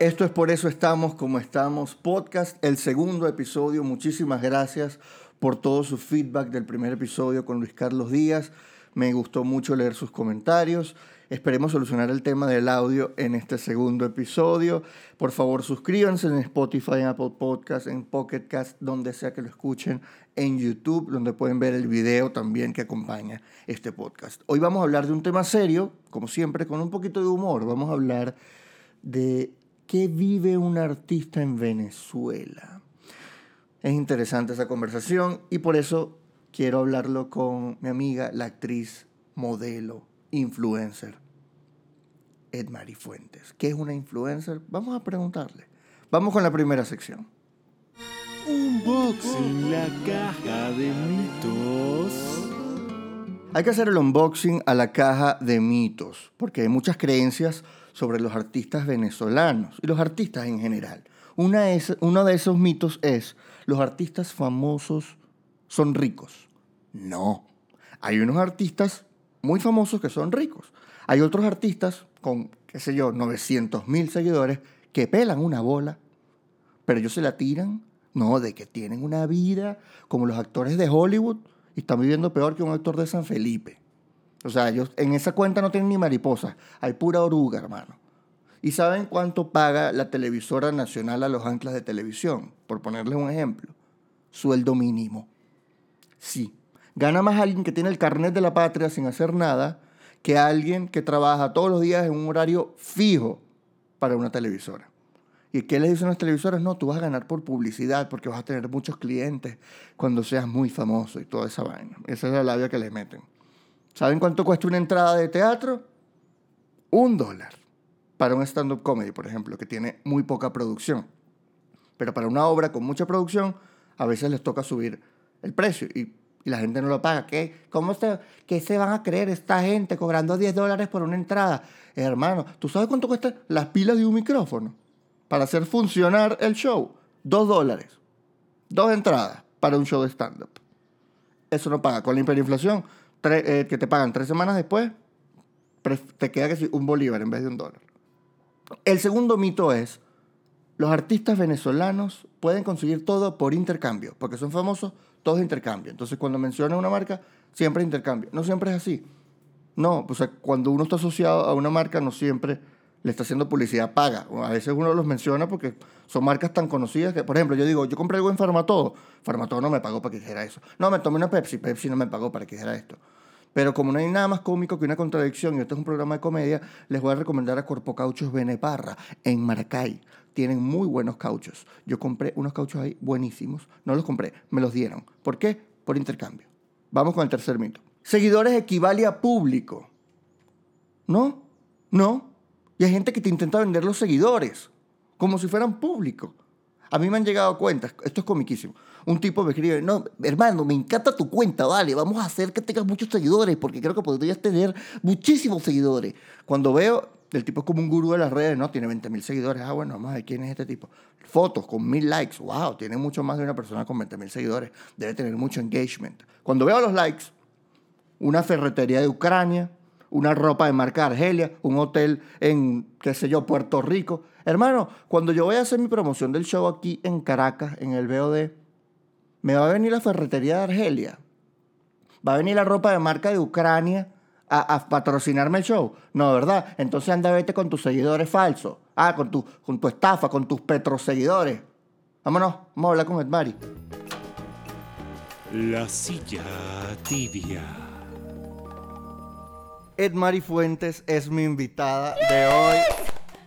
Esto es por eso estamos como estamos. Podcast, el segundo episodio. Muchísimas gracias por todo su feedback del primer episodio con Luis Carlos Díaz. Me gustó mucho leer sus comentarios. Esperemos solucionar el tema del audio en este segundo episodio. Por favor, suscríbanse en Spotify, en Apple Podcasts, en Pocket Cast, donde sea que lo escuchen, en YouTube, donde pueden ver el video también que acompaña este podcast. Hoy vamos a hablar de un tema serio, como siempre, con un poquito de humor. Vamos a hablar de qué vive un artista en Venezuela. Es interesante esa conversación y por eso quiero hablarlo con mi amiga, la actriz, modelo, influencer, Edmari Fuentes. ¿Qué es una influencer? Vamos a preguntarle. Vamos con la primera sección. Unboxing la caja de mitos. Hay que hacer el unboxing a la caja de mitos, porque hay muchas creencias sobre los artistas venezolanos y los artistas en general. Una es, uno de esos mitos es, los artistas famosos son ricos. No, hay unos artistas muy famosos que son ricos. Hay otros artistas con, qué sé yo, 900 mil seguidores que pelan una bola, pero ellos se la tiran, no, de que tienen una vida como los actores de Hollywood y están viviendo peor que un actor de San Felipe. O sea, ellos en esa cuenta no tienen ni mariposas, hay pura oruga, hermano. ¿Y saben cuánto paga la televisora nacional a los anclas de televisión? Por ponerles un ejemplo. Sueldo mínimo. Sí, Gana más alguien que tiene el carnet de la patria sin hacer nada que alguien que trabaja todos los días en un horario fijo para una televisora. ¿Y qué les dicen las televisoras? No, tú vas a ganar por publicidad porque vas a tener muchos clientes cuando seas muy famoso y toda esa vaina. Esa es la labia que le meten. ¿Saben cuánto cuesta una entrada de teatro? Un dólar. Para un stand-up comedy, por ejemplo, que tiene muy poca producción. Pero para una obra con mucha producción, a veces les toca subir el precio. Y la gente no lo paga. ¿Qué, ¿Cómo se, qué se van a creer esta gente cobrando 10 dólares por una entrada? hermano, ¿tú sabes cuánto cuestan las pilas de un micrófono? Para hacer funcionar el show. Dos dólares. Dos entradas para un show de stand-up. Eso no paga. Con la hiperinflación, eh, que te pagan tres semanas después, te queda que un bolívar en vez de un dólar. El segundo mito es, los artistas venezolanos pueden conseguir todo por intercambio, porque son famosos todo es intercambio. Entonces, cuando mencionan una marca, siempre intercambio. No siempre es así. No, pues cuando uno está asociado a una marca, no siempre le está haciendo publicidad paga. A veces uno los menciona porque son marcas tan conocidas que, por ejemplo, yo digo, yo compré algo en Farmatodo. Farmatodo no me pagó para que dijera eso. No, me tomé una Pepsi. Pepsi no me pagó para que dijera esto. Pero como no hay nada más cómico que una contradicción, y esto es un programa de comedia, les voy a recomendar a Corpo Cauchos Beneparra en Maracay. Tienen muy buenos cauchos. Yo compré unos cauchos ahí buenísimos. No los compré, me los dieron. ¿Por qué? Por intercambio. Vamos con el tercer mito. Seguidores equivale a público. ¿No? No. Y hay gente que te intenta vender los seguidores como si fueran público. A mí me han llegado cuentas, esto es comiquísimo. Un tipo me escribe, no, hermano, me encanta tu cuenta, vale, vamos a hacer que tengas muchos seguidores, porque creo que podrías tener muchísimos seguidores. Cuando veo, el tipo es como un gurú de las redes, ¿no? Tiene 20 mil seguidores, ah, bueno, vamos a ver quién es este tipo. Fotos con mil likes, wow, tiene mucho más de una persona con 20 mil seguidores, debe tener mucho engagement. Cuando veo los likes, una ferretería de Ucrania, una ropa de marca Argelia, un hotel en, qué sé yo, Puerto Rico. Hermano, cuando yo voy a hacer mi promoción del show aquí en Caracas, en el BOD, me va a venir la ferretería de Argelia. Va a venir la ropa de marca de Ucrania a, patrocinarme el show. No, ¿verdad? Entonces anda vete con tus seguidores falsos. Ah, con tu, con tu estafa, con tus petroseguidores. Vámonos, vamos a hablar con Edmari. La silla tibia. Edmari Fuentes es mi invitada de hoy.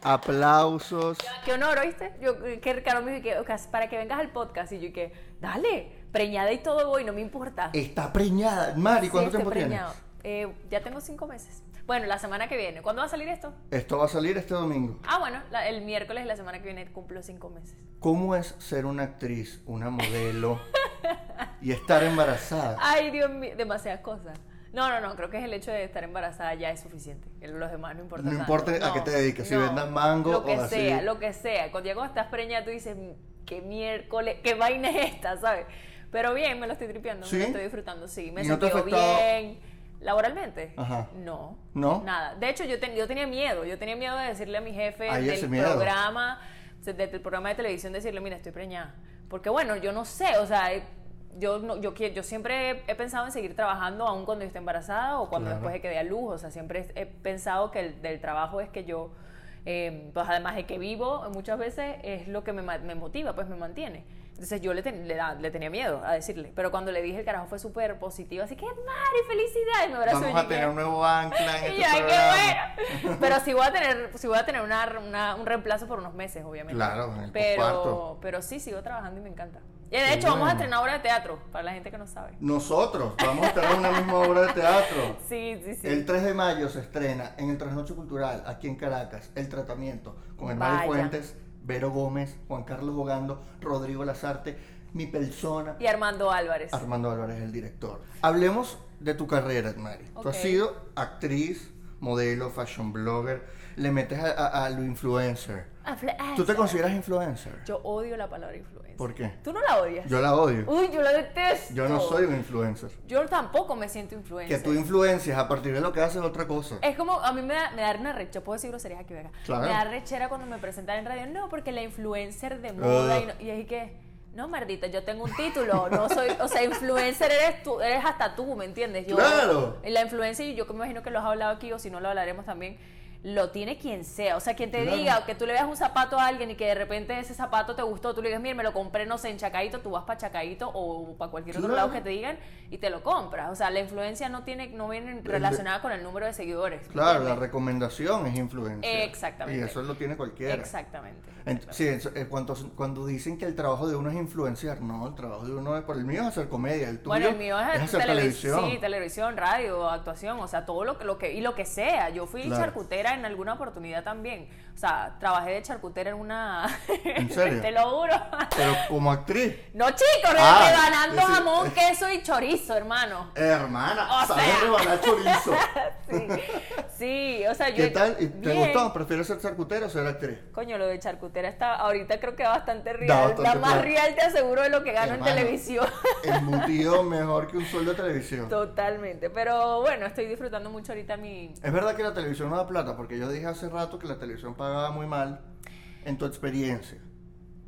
Aplausos. Qué honor, ¿oíste? Yo, que Ricardo me dijo que para que vengas al podcast y yo que, dale, preñada y todo voy, no me importa. Está preñada. Mari, ¿cuánto tiempo tienes? Eh, ya tengo cinco meses. Bueno, la semana que viene. ¿Cuándo va a salir esto? Esto va a salir este domingo. Ah, bueno, el miércoles y la semana que viene cumplo cinco meses. ¿Cómo es ser una actriz, una modelo y estar embarazada? Ay, Dios mío, demasiadas cosas. No, no, no, creo que es el hecho de estar embarazada ya es suficiente. Los demás no importa. No importa a qué te dediques, si vendas mango lo que sea, lo que sea. Cuando ya cuando estás preñada tú dices, qué miércoles, qué vaina es esta, ¿sabes? Pero bien, me lo estoy tripeando, me lo estoy disfrutando, sí. Me siento bien. Laboralmente, Ajá. no. ¿No? Nada. De hecho, yo, ten- yo tenía miedo. Yo tenía miedo de decirle a mi jefe del programa, desde el programa de televisión, decirle, mira, estoy preñada. Porque bueno, yo no sé, o sea, yo, no, yo, yo siempre he, pensado en seguir trabajando aún cuando yo esté embarazada o cuando Claro. después de que dé a luz. O sea, siempre he pensado que el del trabajo es que yo, eh, pues además de que vivo muchas veces, es lo que me, me motiva, pues me mantiene. Entonces yo le, ten- le, da- le tenía miedo a decirle, pero cuando le dije el carajo fue súper positivo, así que Mari, felicidad, y me abrazó Vamos a tener un nuevo ancla en este yo, "Ay, programa. qué bueno. Pero sí voy a tener, sí voy a tener una, una- un reemplazo por unos meses, obviamente. Claro, en el pero, pero sí, sigo trabajando y me encanta. Y de Qué hecho, vamos a estrenar obra de teatro, para la gente que no sabe. Nosotros vamos a estar en una misma obra de teatro. Sí, sí, sí. El 3 de mayo se estrena en el Trasnocho Cultural, aquí en Caracas, El Tratamiento, con Vaya. Fuentes, Vero Gómez, Juan Carlos Bogando, Rodrigo Lazarte, mi persona, Y Armando Álvarez. Armando Álvarez, el director. Hablemos de tu carrera, Mari. Tú has sido actriz, modelo, fashion blogger, le metes a, a- a lo influencer. ¿Tú te consideras influencer? Yo odio la palabra influencer. ¿Por qué? ¿Tú no la odias? Yo la odio. Uy, yo la detesto. Yo no soy un influencer. Yo tampoco me siento Que influencer. tú influencias a partir de lo que haces es otra cosa. Es como, a mí me da, me da una rechera, puedo decir groserías aquí, venga. Claro. Me da rechera cuando me presentan en radio, no, porque la influencer de moda y, no, y es que, no, mardita, yo tengo un título, no soy, o sea, influencer eres tú, eres hasta tú, ¿me entiendes? Yo, Claro. La influencia, y yo que me imagino que lo has hablado aquí, o si no lo hablaremos también, lo tiene quien sea, o sea, quien te Claro. diga, que tú le veas un zapato a alguien y que de repente ese zapato te gustó, tú le digas, mira, me lo compré, no sé, en Chacaito, tú vas para Chacaito o para cualquier otro lado que te digan y te lo compras, o sea, la influencia no tiene, no viene relacionada con el número de seguidores. ¿me Claro, la recomendación es influencia. Exactamente. Y eso lo tiene cualquiera. Exactamente. En- sí, eso, eh, cuando, cuando dicen que el trabajo de uno es influenciar, no, el trabajo de uno es, por el mío es hacer comedia, el tuyo Bueno, el mío es, hacer televis- televisión. Sí, televisión, radio, actuación, o sea, todo lo que, lo que y lo que sea. Yo fui Claro. charcutera en alguna oportunidad también. O sea, trabajé de charcutera en una ¿En serio? Te lo juro. Pero como actriz, No, chicos, Ah, rebanando jamón, queso y chorizo, hermano. hermana, O sabes sea. rebanar chorizo. Sí, sí, o sea, yo ¿Qué tal? ¿Y ¿Te Bien. gustó? ¿Prefieres ser charcutero o ser actriz? Coño, lo de charcutera está ahorita creo que bastante real. Bastante la más plata. real te aseguro de lo que gano en televisión. Embutido mejor que un sueldo de televisión. Totalmente. Pero bueno, estoy disfrutando mucho ahorita mi. Es verdad que la televisión no da plata, porque yo dije hace rato que la televisión pagaba muy mal en tu experiencia.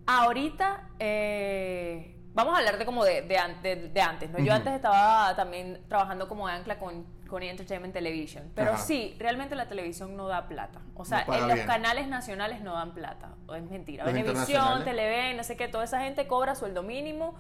Ahorita, eh, vamos a hablar de como de, de, an- de- de antes, ¿no? Yo antes estaba también trabajando como ancla con, con E! Entertainment Television. Pero Ajá. sí, realmente la televisión no da plata. O sea, No en los bien. canales nacionales no dan plata. Es mentira. Los Venevisión. Televen, no sé qué, toda esa gente cobra sueldo mínimo.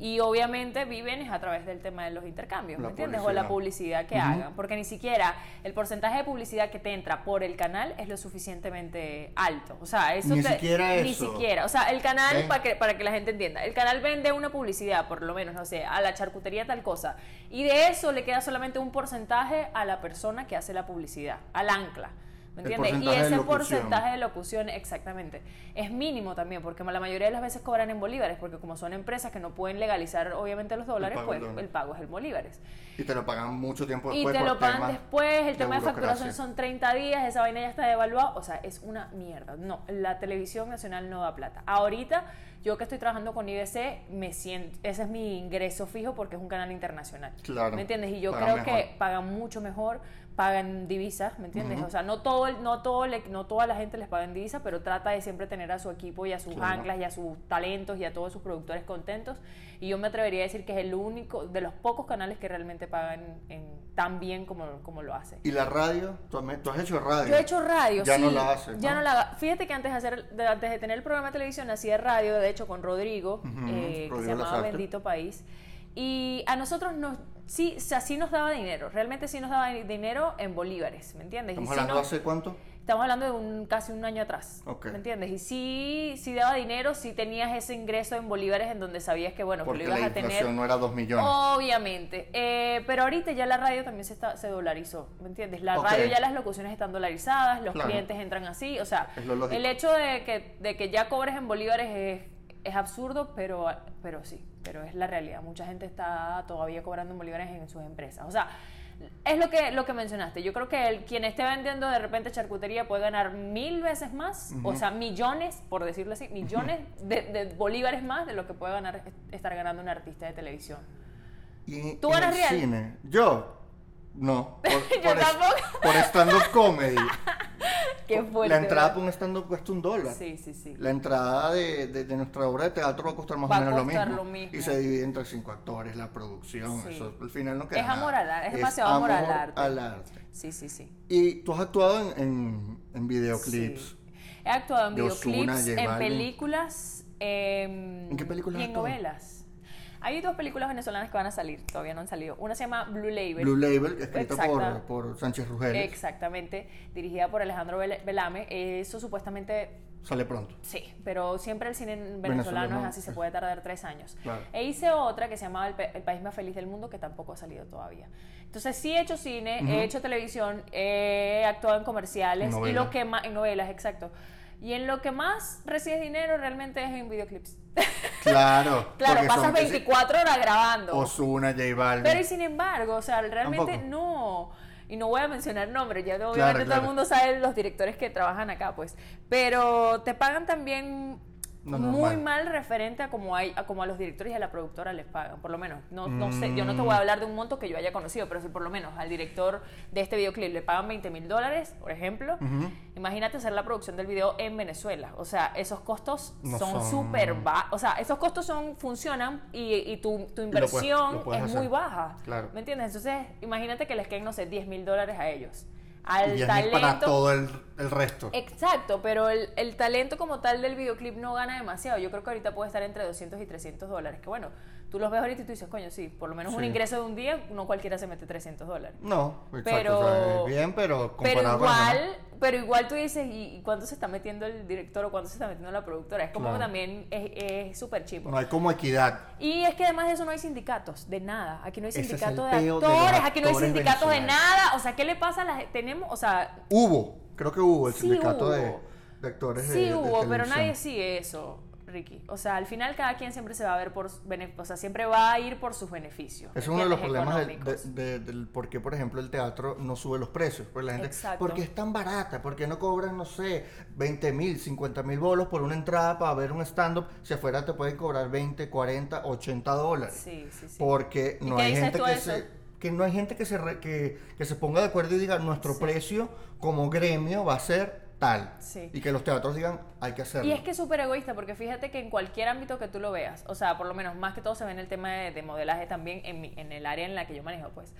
Y obviamente viven es a través del tema de los intercambios, La ¿me entiendes? O la publicidad que hagan. Porque ni siquiera el porcentaje de publicidad que te entra por el canal es lo suficientemente alto. O sea, eso Ni te- siquiera Ni eso. siquiera. O sea, el canal, para que, para que la gente entienda, el canal vende una publicidad, por lo menos, no sé, a la charcutería tal cosa. Y de eso le queda solamente un porcentaje a la persona que hace la publicidad, al ancla. ¿Me El entiendes? Y de ese porcentaje de locución, exactamente, es mínimo también, porque la mayoría de las veces cobran en bolívares, porque como son empresas que no pueden legalizar, obviamente, los dólares, pago pues el pago es en bolívares. Y te lo pagan mucho tiempo Y después. te por lo pagan después, el tema de facturación son 30 días, esa vaina ya está devaluada, o sea, es una mierda. No, la televisión nacional no da plata. Ahorita, yo que estoy trabajando con IBC, me siento, ese es mi ingreso fijo porque es un canal internacional. Claro, ¿Me entiendes? Y yo creo que mejor. pagan mucho mejor, pagan divisas, ¿me entiendes? Ujú. O sea, no todo, no todo, le- no toda la gente les paga en divisas, pero trata de siempre tener a su equipo y a sus Claro. anclas y a sus talentos y a todos sus productores contentos. Y yo me atrevería a decir que es el único, de los pocos canales que realmente pagan en, tan bien como, como lo hace. ¿Y la radio? ¿Tú has, tú has hecho radio? Yo he hecho radio, Ya sí. no la haces, Ya ¿no? no la. Fíjate que antes de, hacer, de- antes de tener el programa de televisión hacía radio, de hecho, con Rodrigo, Ujú, eh, que Rodrigo se llamaba Lazarte. Bendito País. Y a nosotros nos, sí, o sea, sí nos daba dinero, realmente sí nos daba dinero en bolívares, ¿me entiendes? Y ¿Estamos sí hablando nos- hace cuánto? Estamos hablando de un, casi un año atrás, Ok. ¿me entiendes? Y sí, sí daba dinero, sí tenías ese ingreso en bolívares en donde sabías que, bueno, que Porque lo ibas la a tener. inflación no era dos millones. Obviamente, Eh, pero ahorita ya la radio también se, está, se dolarizó, ¿me entiendes? La Ok. radio ya las locuciones están dolarizadas, los Claro. clientes entran así, o sea, el hecho de que, de que ya cobres en bolívares es, es absurdo, pero, pero sí, pero es la realidad. Mucha gente está todavía cobrando en bolívares en sus empresas, o sea, es lo que, lo que mencionaste. Yo creo que el, quien esté vendiendo de repente charcutería puede ganar mil veces más, o sea, millones, por decirlo así, millones de, de bolívares más de lo que puede ganar estar ganando un artista de televisión. Y ¿Tú ganas real? cine, yo, No, por, Yo por, es- tampoco. por stand-up comedy. Qué fuerte. La entrada ¿verdad? para un stand-up cuesta un dólar. Sí, sí, sí. La entrada de, de- de nuestra obra de teatro va a costar más o menos lo mismo. lo mismo. Y se divide entre cinco actores, la producción. Sí. Eso al final no queda Es nada. amor al arte, es demasiado amor al arte. al arte. Sí, sí, sí. Y tú has actuado en, en, en videoclips. Sí. He actuado en videoclips, en películas, em, ¿En qué películas y en novelas. Hay dos películas venezolanas que van a salir, todavía no han salido. Una se llama Blue Label. Blue Label, escrita por, por Sánchez Rugeles. Exactamente, dirigida por Alejandro Velame. Eso supuestamente Sale pronto. Sí, pero siempre el cine venezolano, Venezolano, es así, se puede tardar tres años. Claro. E hice otra que se llamaba el, El País Más Feliz del Mundo, que tampoco ha salido todavía. Entonces sí he hecho cine, he hecho televisión, he actuado en comerciales y lo que más, en novelas, exacto. Y en lo que más recibes dinero realmente es en videoclips. Claro. claro, pasas son que sí, 24 horas grabando. Ozuna, J Balvin. Pero y sin embargo, o sea, realmente Tampoco. no. Y no voy a mencionar nombres, ya obviamente Claro, todo el mundo sabe los directores que trabajan acá, pues. Pero te pagan también No, muy mal referente a como, hay, a como a los directores y a la productora les pagan, por lo menos. No, no sé, yo no te voy a hablar de un monto que yo haya conocido, pero si por lo menos al director de este videoclip le pagan 20 mil dólares, por ejemplo, imagínate hacer la producción del video en Venezuela. O sea, esos costos No son súper bajos. O sea, esos costos son, funcionan y, y tu, tu lo puedes- inversión lo puedes es muy baja. Claro. ¿Me entiendes? Entonces, imagínate que les queden, no sé, 10 mil dólares a ellos. Al y 10 mil talento. para todo el, el resto. Exacto, pero el, el talento como tal del videoclip no gana demasiado. Yo creo que ahorita puede estar entre 200 y 300 dólares. Que bueno, tú los ves ahorita y tú dices, coño, sí, por lo menos un ingreso de un día, no cualquiera se mete 300 dólares. No, exacto. Pero- o sea, bien, pero Pero con igual, pero igual tú dices, ¿y cuánto se está metiendo el director o cuánto se está metiendo la productora? Es como Claro. que también es súper chivo. No hay como equidad. Y es que además de eso no hay sindicatos de nada. Aquí no hay sindicatos de peo de actores, aquí no hay actores sindicatos de nada. O sea, ¿qué le pasa a la gente? Tenemos, o sea, Hubo, creo que hubo el Sí sindicato hubo. De, de actores sí de, hubo, pero nadie sigue eso, Ricky. O sea, al final cada quien siempre se va a ver por, o sea, siempre va a ir por sus beneficios. Es uno de los problemas del, de- de- del por qué, por ejemplo, el teatro no sube los precios. Porque la gente, Exacto. ¿por qué es tan barata? ¿Por qué no cobran, no sé, 20 mil, 50 mil bolos por una entrada para ver un stand-up? Si afuera te pueden cobrar 20, 40, 80 dólares. Sí, sí, sí. Porque ¿Y no hay gente que eso? se que no hay gente que se re- que, que se ponga de acuerdo y diga nuestro precio como gremio va a ser tal Sí. y que los teatros digan hay que hacerlo Y es que es súper egoísta, porque fíjate que en cualquier ámbito que tú lo veas, o sea, por lo menos más que todo se ve en el tema de, de modelaje también, en, mi- en el área en la que yo manejo, pues.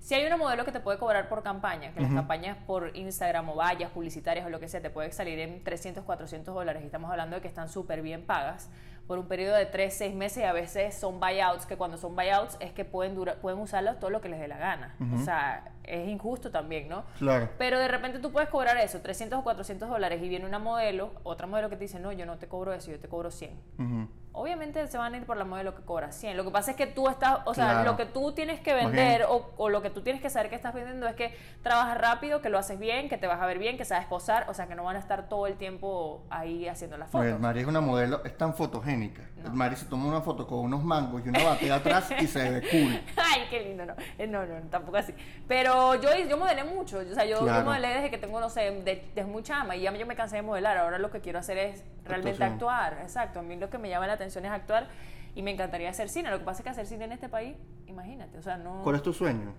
Si hay una modelo que te puede cobrar por campaña, que las campañas por Instagram o vallas publicitarias o lo que sea, te puede salir en 300, 400 dólares, y estamos hablando de que están súper bien pagas, por un periodo de 3, 6 meses, y a veces son buyouts, que cuando son buyouts es que pueden, dura- pueden usarlo todo lo que les dé la gana. O sea, es injusto también, ¿no? claro Pero de repente tú puedes cobrar eso, 300 o 400 dólares, y viene una modelo, otra modelo que te dice, no, yo no te cobro eso, yo te cobro 100. Ujú. Obviamente se van a ir por la modelo que cobra 100. Lo que pasa es que tú estás, o sea, Claro. lo que tú tienes que vender o, o lo que tú tienes que saber que estás vendiendo es que trabajas rápido, que lo haces bien, que te vas a ver bien, que sabes posar, o sea, que no van a estar todo el tiempo ahí haciendo las Pues, fotos. Mari es una modelo, es tan fotogénica. No. Mari se toma una foto con unos mangos y una batea atrás y se ve cool. Ay, qué lindo, no. Eh, No, no, tampoco así. Pero yo, yo modelé mucho. O sea, yo, yo Claro. modelé desde que tengo, no sé, de- desde muy chama. Y ya yo me cansé de modelar. Ahora lo que quiero hacer es realmente Actuación. actuar. Exacto. A mí lo que me llama la atención es actuar. Y me encantaría hacer cine. Lo que pasa es que hacer cine en este país, imagínate. O sea, no. ¿Cuál es tu sueño?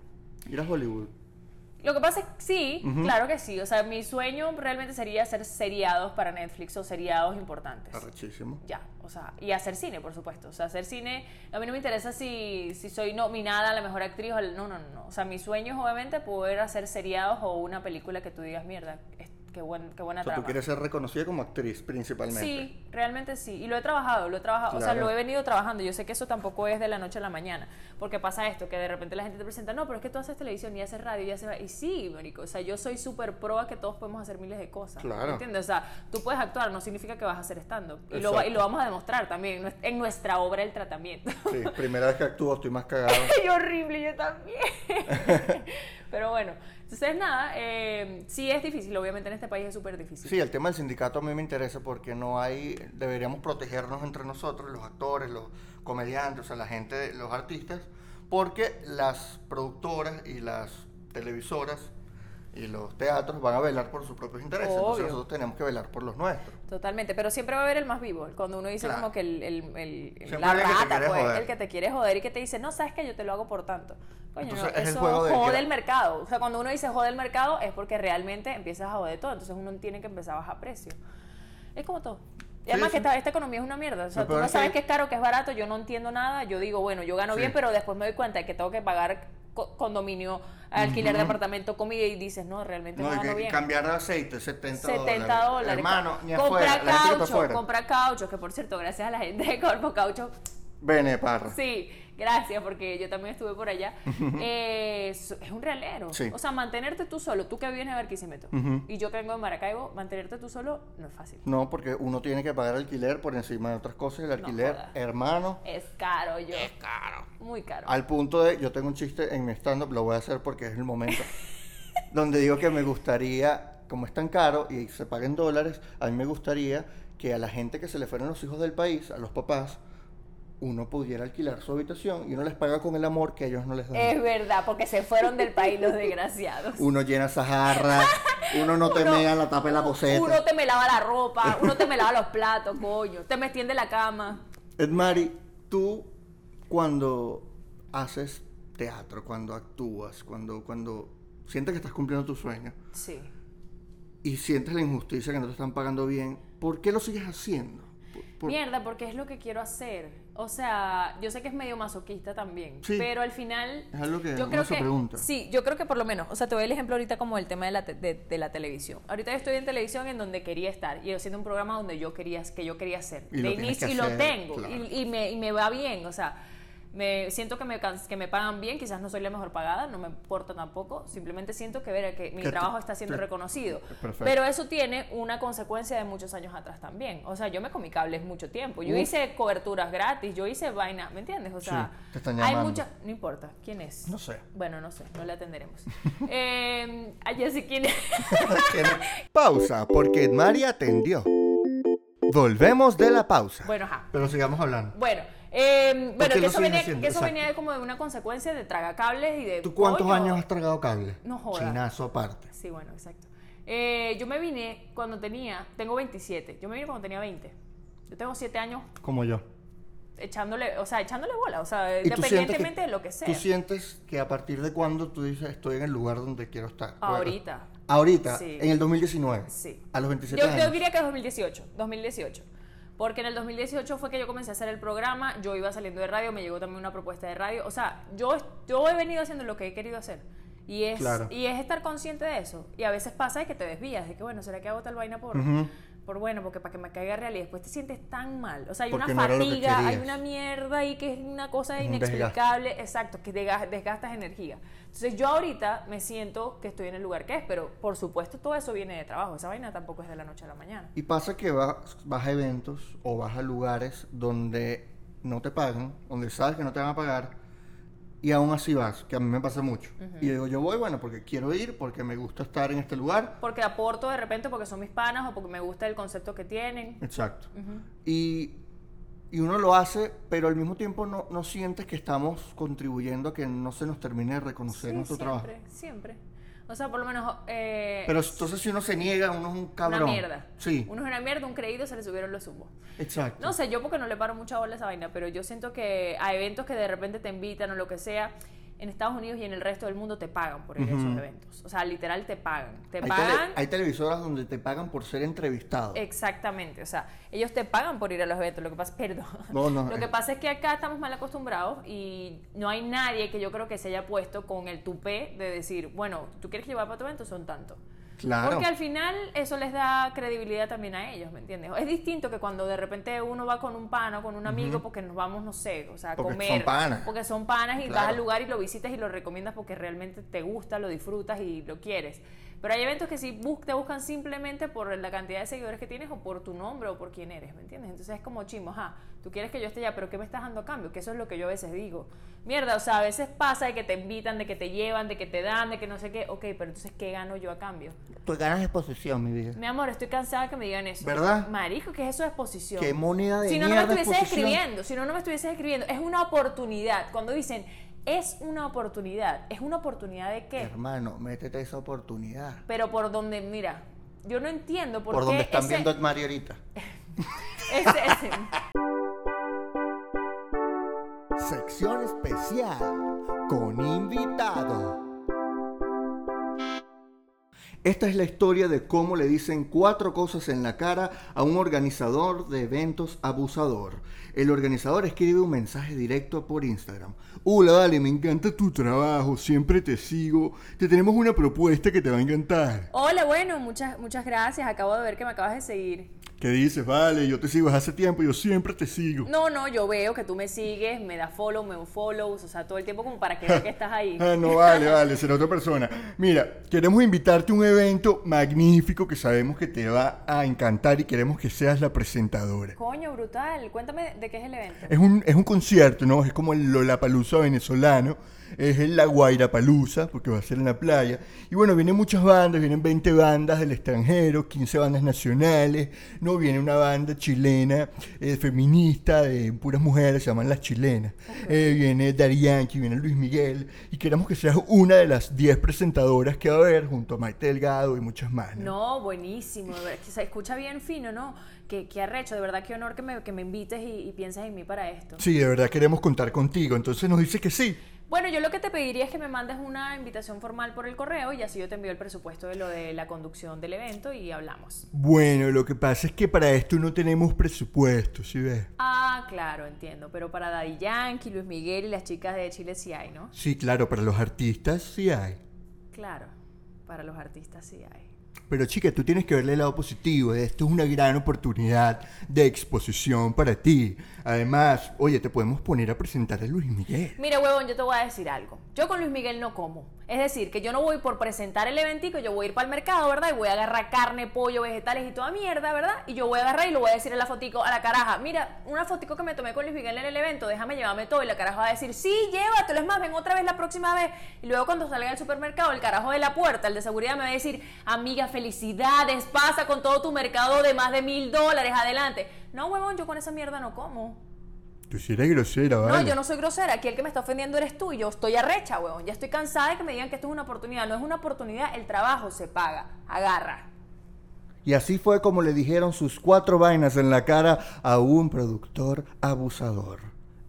Ir a Hollywood. Lo que pasa es que sí, claro que sí. O sea, mi sueño realmente sería hacer seriados para Netflix o seriados importantes. Arrechísimo. Ya, o sea, y hacer cine, por supuesto. O sea, hacer cine, a mí no me interesa si, si soy nominada a la mejor actriz o al- no, no, no. O sea, mi sueño es obviamente poder hacer seriados o una película que tú digas, mierda, qué, buen, qué buena O sea, trama. tú quieres ser reconocida como actriz principalmente. Sí, realmente sí. Y lo he trabajado, lo he trabajado. O sea, lo he venido trabajando. Yo sé que eso tampoco es de la noche a la mañana. Porque pasa esto, que de repente la gente te presenta, no, pero es que tú haces televisión y haces radio y haces... Y sí, marico. O sea, yo soy súper pro a que todos podemos hacer miles de cosas. Claro. ¿Entiendes? O sea, tú puedes actuar, no significa que vas a hacer stand-up. Y lo, y lo vamos a demostrar también en nues- en nuestra obra El Tratamiento. Sí, primera vez que actúo, estoy más cagado. ¡Qué horrible! Yo también. pero bueno. Entonces, nada, eh, sí es difícil. Obviamente en este país es súper difícil. Sí, el tema del sindicato a mí me interesa porque no hay, deberíamos protegernos entre nosotros, los actores, los comediantes, o sea, la gente, los artistas, porque las productoras y las televisoras Y los teatros van a velar por sus propios intereses. Entonces nosotros tenemos que velar por los nuestros. Totalmente, pero siempre va a haber el más vivo. Cuando uno dice Claro. como que el, el, el- la rata, pues, joder. el que te quiere joder y que te dice, no, sabes que yo te lo hago por tanto. Coño, no, es el eso juego de jode el mercado. O sea, cuando uno dice jode el mercado es porque realmente empiezas a joder todo. Entonces uno tiene que empezar a bajar precio. Es como todo. Y además sí. que esta, esta economía es una mierda. O sea, tú no que- sabes qué es caro, qué es barato, yo no entiendo nada. Yo digo, bueno, yo gano Sí. bien, pero después me doy cuenta de que tengo que pagar condominio, alquiler de apartamento, comida y dices, no, realmente no, No, que bien. cambiar de aceite, 70, 70 dólares. Hermano, ni compra afuera. Caucho, compra caucho, que por cierto, gracias a la gente de Corpo Caucho, Bene, parra. sí, gracias, porque yo también estuve por allá. Eh, es es un realero. Sí. O sea, mantenerte tú solo, tú que vienes a Barquisimeto, y yo que vengo de Maracaibo, mantenerte tú solo no es fácil. No, porque uno tiene que pagar alquiler por encima de otras cosas. El alquiler, hermano, Es caro, yo. Es caro. Muy caro. al punto de. Yo tengo un chiste en mi stand-up, lo voy a hacer porque es el momento. donde digo que me gustaría, como es tan caro y se paga en dólares, a mí me gustaría que a la gente que se le fueron los hijos del país, a los papás, uno pudiera alquilar su habitación y uno les paga con el amor que ellos no les dan. Es verdad, porque se fueron del país los desgraciados. Uno llena esa jarra, uno no te Uno- mea la tapa de la poseta. Uno te me lava la ropa, uno te me lava los platos, coño. Te me extiende la cama. Edmari, tú cuando haces teatro, cuando actúas, cuando, cuando sientes que estás cumpliendo tu sueño Sí. y sientes la injusticia que no te están pagando bien, ¿por qué lo sigues haciendo? Por- Mierda, porque es lo que quiero hacer. O sea, yo sé que es medio masoquista también, Sí. pero al final Es algo que yo uno creo se que pregunta. sí, yo creo que por lo menos, o sea, te doy el ejemplo ahorita como el tema de la, te- de, de la televisión. Ahorita yo estoy en televisión en donde quería estar y haciendo un programa donde yo quería que yo quería hacer. Y lo de tienes inicio y lo tengo claro. y, y me, y me va bien, o sea, me siento que me, que me pagan bien, quizás no soy la mejor pagada, no me importa tampoco, simplemente siento que, ver, que mi Que trabajo está siendo reconocido. Perfecto. Pero eso tiene una consecuencia de muchos años atrás también. O sea, yo me comí cables mucho tiempo. Yo Uf. hice coberturas gratis, yo hice vaina, ¿me entiendes? O sea, Sí, te están hay muchas. No importa, ¿quién es? No sé. Bueno, no sé, no le atenderemos. eh, ya sé quién es. Pausa, porque Edmari atendió. Volvemos de la pausa. bueno, ajá. Pero sigamos hablando. Bueno, eh, bueno que eso, venía, haciendo? que eso venía como de una consecuencia de tragacables y de. ¿Tú cuántos coño. años has tragado cable? No jodas. Chinazo aparte. Sí, bueno, exacto. Eh, yo me vine cuando tenía. Tengo 27. Yo me vine cuando tenía 20. Yo tengo 7 años Como yo. echándole, o sea, echándole bola, o sea, ¿Y tú sientes independientemente de lo que sea. ¿Tú sientes que a partir de cuándo tú dices estoy en el lugar donde quiero estar? Ahorita. Ahorita, Sí. en el 2019. Sí. A los 27 Yo, yo años. diría que es 2018, 2018. Porque en el 2018 fue que yo comencé a hacer el programa, yo iba saliendo de radio, me llegó también una propuesta de radio. O sea, yo, yo he venido haciendo lo que he querido hacer. Y es, Claro. y es estar consciente de eso. Y a veces pasa de que te desvías, de que bueno, ¿será que hago tal vaina por. Por bueno, porque para que me caiga real? Y después te sientes tan mal. O sea, hay Porque una no fatiga, hay una mierda ahí que es una cosa inexplicable. Exacto, que desga- desgastas energía. Entonces yo ahorita me siento que estoy en el lugar que es, pero por supuesto todo eso viene de trabajo. Esa vaina tampoco es de la noche a la mañana. Y pasa que vas, vas a eventos o vas a lugares donde no te pagan, donde sabes que no te van a pagar, y aún así vas, que a mí me pasa mucho. Y digo, yo voy, bueno, porque quiero ir, porque me gusta estar en este lugar. Porque aporto de repente porque son mis panas o porque me gusta el concepto que tienen. Exacto. y, y uno lo hace, pero al mismo tiempo no, no sientes que estamos contribuyendo a que no se nos termine de reconocer Sí, nuestro siempre, trabajo. siempre. O sea, por lo menos... eh, Pero entonces si uno se niega, uno es un cabrón. Una mierda. Sí, Uno es una mierda, un creído, se le subieron los humos. exacto. No sé, yo porque no le paro mucha bola a esa vaina, pero yo siento que a eventos que de repente te invitan o lo que sea, en Estados Unidos y en el resto del mundo te pagan por ir a esos eventos. O sea, literal te pagan. Te hay, tele- pagan hay televisoras donde te pagan por ser entrevistado. Exactamente, o sea, ellos te pagan por ir a los eventos, lo que pasa, perdón, No, no, lo eh. que pasa es que acá estamos mal acostumbrados y no hay nadie que yo creo que se haya puesto con el tupé de decir, bueno, tú quieres llevar para tu evento, son tanto. Claro. Porque al final eso les da credibilidad también a ellos, ¿me entiendes? Es distinto que cuando de repente uno va con un pana o con un amigo porque nos vamos, no sé, o sea, a Porque comer. son panas. Porque son panas y vas al lugar y lo visitas y lo recomiendas porque realmente te gusta, lo disfrutas y lo quieres. Pero hay eventos que sí te buscan simplemente por la cantidad de seguidores que tienes o por tu nombre o por quién eres, ¿me entiendes? Entonces es como chimo, ajá, tú quieres que yo esté allá, pero ¿qué me estás dando a cambio? Que eso es lo que yo a veces digo. Mierda, o sea, a veces pasa de que te invitan, de que te llevan, de que te dan, de que no sé qué. Ok, pero entonces, ¿qué gano yo a cambio? Tú ganas exposición, mi vida. Mi amor, estoy cansada de que me digan eso. ¿Verdad? Marico, ¿qué es eso de exposición? Qué moneda de Si no, no me mierda estuviese exposición. escribiendo, si no, no me estuviese escribiendo. Es una oportunidad. Cuando dicen, es una oportunidad. ¿Es una oportunidad de qué? Hermano, métete esa oportunidad. Pero por donde, mira, yo no entiendo por, Por, qué donde están ese- viendo a Mario ahorita. ese- ese- Sección especial con invitado. Esta es la historia de cómo le dicen cuatro cosas en la cara a un organizador de eventos abusador. El organizador escribe un mensaje directo por Instagram. Hola, dale, me encanta tu trabajo, siempre te sigo. Te tenemos una propuesta que te va a encantar. Hola, bueno, muchas, muchas gracias. Acabo de ver que me acabas de seguir. ¿Qué dices? Vale, yo te sigo desde hace tiempo, yo siempre te sigo. No, no, yo veo que tú me sigues, me das follow, me follows, o sea, todo el tiempo como para que vea que estás ahí. Ah, no vale, vale, será otra persona. Mira, queremos invitarte a un evento magnífico que sabemos que te va a encantar y queremos que seas la presentadora. Coño, brutal. Cuéntame de qué es el evento. Es un, es un concierto, ¿no? Es como el Lollapalooza venezolano. Es La Guairapalusa, porque va a ser en la playa. Y bueno, vienen muchas bandas, vienen 20 bandas del extranjero, 15 bandas nacionales, ¿no? Viene una banda chilena, eh, feminista, de puras mujeres, se llaman Las Chilenas. Eh, viene Yankee, viene Luis Miguel. Y queremos que seas una de las 10 presentadoras que va a haber, junto a Maite Delgado y muchas más, ¿no? No, buenísimo. verdad, que se escucha bien fino, ¿no? Qué, qué arrecho, de verdad, qué honor que me, que me invites y, y pienses en mí para esto. Sí, de verdad queremos contar contigo. Entonces nos dice que sí. Bueno, yo lo que te pediría es que me mandes una invitación formal por el correo y así yo te envío el presupuesto de lo de la conducción del evento y hablamos. Bueno, lo que pasa es que para esto no tenemos presupuesto, ¿sí ves? Ah, claro, entiendo. Pero para Daddy Yankee, Luis Miguel y las chicas de Chile sí hay, ¿no? Sí, claro, para los artistas sí hay. Claro, para los artistas sí hay. Pero chica, tú tienes que verle el lado positivo. Esto es una gran oportunidad de exposición para ti. Además, oye, te podemos poner a presentar a Luis Miguel. Mira, huevón, yo te voy a decir algo. Yo con Luis Miguel no como. Es decir, que yo no voy por presentar el eventico, yo voy a ir para el mercado, ¿verdad? Y voy a agarrar carne, pollo, vegetales y toda mierda, ¿verdad? Y yo voy a agarrar y lo voy a decir en la fotico a la caraja. Mira, una fotico que me tomé con Luis Miguel en el evento, déjame llevarme todo. Y la caraja va a decir, sí, llévatelo, es más, ven otra vez la próxima vez. Y luego cuando salga al supermercado, el carajo de la puerta, el de seguridad, me va a decir, amiga, felicidades, pasa con todo tu mercado de más de mil dólares, adelante. No, huevón, yo con esa mierda no como. Tú sí eres grosera, ¿vale? No, yo no soy grosera. Aquí el que me está ofendiendo eres tú y yo estoy arrecha, huevón. Ya estoy cansada de que me digan que esto es una oportunidad. No es una oportunidad, el trabajo se paga. Agarra. Y así fue como le dijeron sus cuatro vainas en la cara a un productor abusador.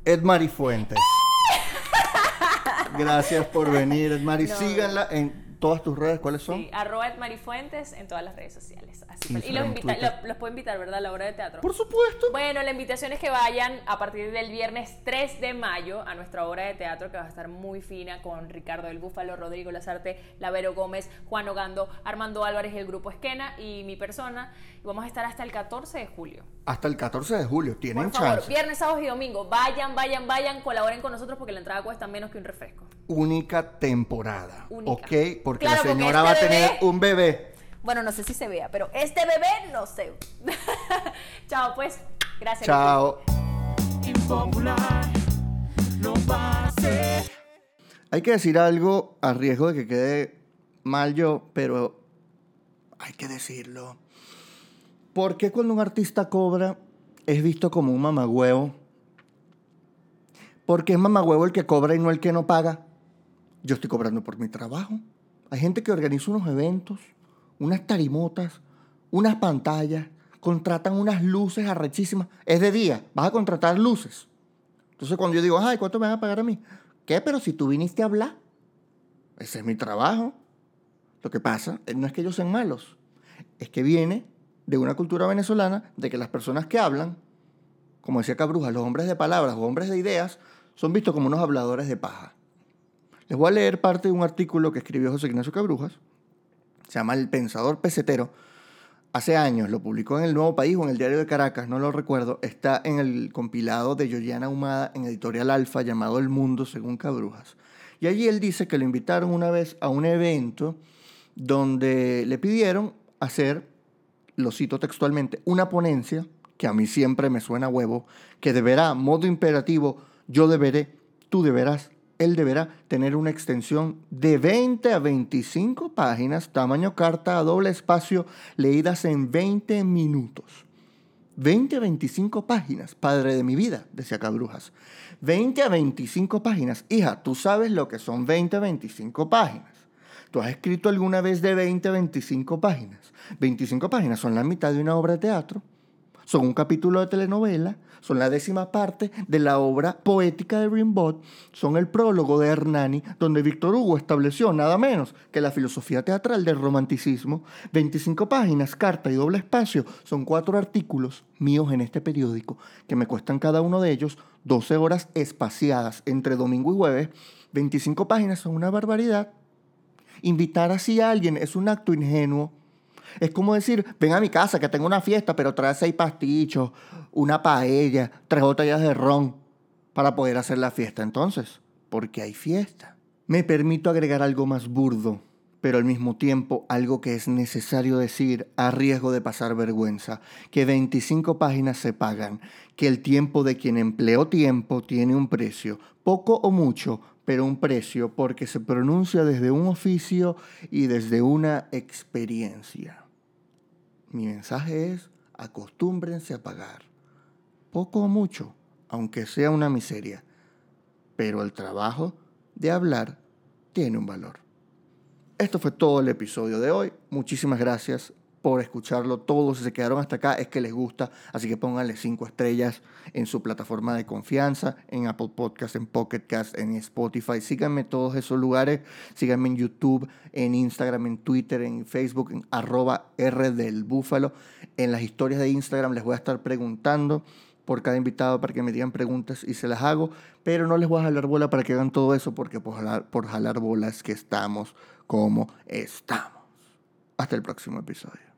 Edmari Fuentes. Gracias por venir, Edmari. No. Síganla en todas tus redes. ¿Cuáles son? Sí, arroba Edmarifuentes en todas las redes sociales. Así fue. y los, invita- lo- los puedo invitar, ¿verdad? A la hora de teatro. Por supuesto. Bueno, la invitación es que vayan a partir del viernes 3 de mayo a nuestra obra de teatro que va a estar muy fina con Ricardo del Búfalo, Rodrigo Lazarte, Lavero Gómez, Juan Ogando, Armando Álvarez y el grupo Esquena y mi persona. Y vamos a estar hasta el 14 de julio. Hasta el 14 de julio. Tienen Por favor, chance. viernes, sábado y domingo. Vayan, vayan, vayan, colaboren con nosotros porque la entrada cuesta menos que un refresco. Única temporada. Única. ¿Ok? Porque Claro, la porque señora este va a tener un bebé. Bueno, no sé si se vea, pero este bebé no sé. Chao, pues. Gracias. Chao. No. Hay que decir algo a riesgo de que quede mal yo, pero hay que decirlo. ¿Por qué cuando un artista cobra es visto como un mamagüevo? ¿Por qué es mamagüevo el que cobra y no el que no paga? Yo estoy cobrando por mi trabajo. Hay gente que organiza unos eventos, unas tarimotas, unas pantallas, contratan unas luces arrechísimas. Es de día, vas a contratar luces. Entonces cuando yo digo, ay, ¿cuánto me van a pagar a mí? ¿Qué? Pero si tú viniste a hablar. Ese es mi trabajo. Lo que pasa eh, no es que ellos sean malos, es que viene de una cultura venezolana de que las personas que hablan, como decía Cabruja, los hombres de palabras o hombres de ideas, son vistos como unos habladores de paja. Les voy a leer parte de un artículo que escribió José Ignacio Cabrujas. Se llama El Pensador Pesetero. Hace años lo publicó en El Nuevo País o en el Diario de Caracas, no lo recuerdo. Está en el compilado de Yoyana Humada en Editorial Alfa llamado El Mundo según Cabrujas. Y allí él dice que lo invitaron una vez a un evento donde le pidieron hacer, lo cito textualmente, una ponencia, que a mí siempre me suena huevo, que deberá, modo imperativo, yo deberé, tú deberás, él deberá tener una extensión de 20 a 25 páginas, tamaño carta a doble espacio, leídas en 20 minutos. 20 a 25 páginas, padre de mi vida, decía Cabrujas. 20 a 25 páginas. Hija, tú sabes lo que son 20 a 25 páginas. ¿Tú has escrito alguna vez de 20 a 25 páginas? 25 páginas son la mitad de una obra de teatro, son un capítulo de telenovela, son la décima parte de la obra poética de Rimbaud, son el prólogo de Hernani, donde Víctor Hugo estableció nada menos que la filosofía teatral del romanticismo. 25 páginas, carta y doble espacio, son cuatro artículos míos en este periódico, que me cuestan cada uno de ellos 12 horas espaciadas entre domingo y jueves. 25 páginas son una barbaridad. Invitar así a alguien es un acto ingenuo es como decir, ven a mi casa que tengo una fiesta, pero trae seis pastichos, una paella, tres botellas de ron para poder hacer la fiesta. Entonces, porque hay fiesta. Me permito agregar algo más burdo, pero al mismo tiempo algo que es necesario decir a riesgo de pasar vergüenza, que 25 páginas se pagan, que el tiempo de quien empleó tiempo tiene un precio, poco o mucho, pero un precio porque se pronuncia desde un oficio y desde una experiencia. Mi mensaje es, acostúmbrense a pagar, poco o mucho, aunque sea una miseria, pero el trabajo de hablar tiene un valor. Esto fue todo el episodio de hoy. Muchísimas gracias por escucharlo. Todos si se quedaron hasta acá es que les gusta, así que pónganle cinco estrellas en su plataforma de confianza, en Apple Podcast, en Pocket Cast, en Spotify. Síganme todos esos lugares. Síganme en YouTube, en Instagram, en Twitter, en Facebook, en arroba R del. En las historias de Instagram les voy a estar preguntando por cada invitado para que me digan preguntas y se las hago, pero no les voy a jalar bola para que hagan todo eso porque por jalar, por jalar bolas que estamos como estamos. Hasta el próximo episodio.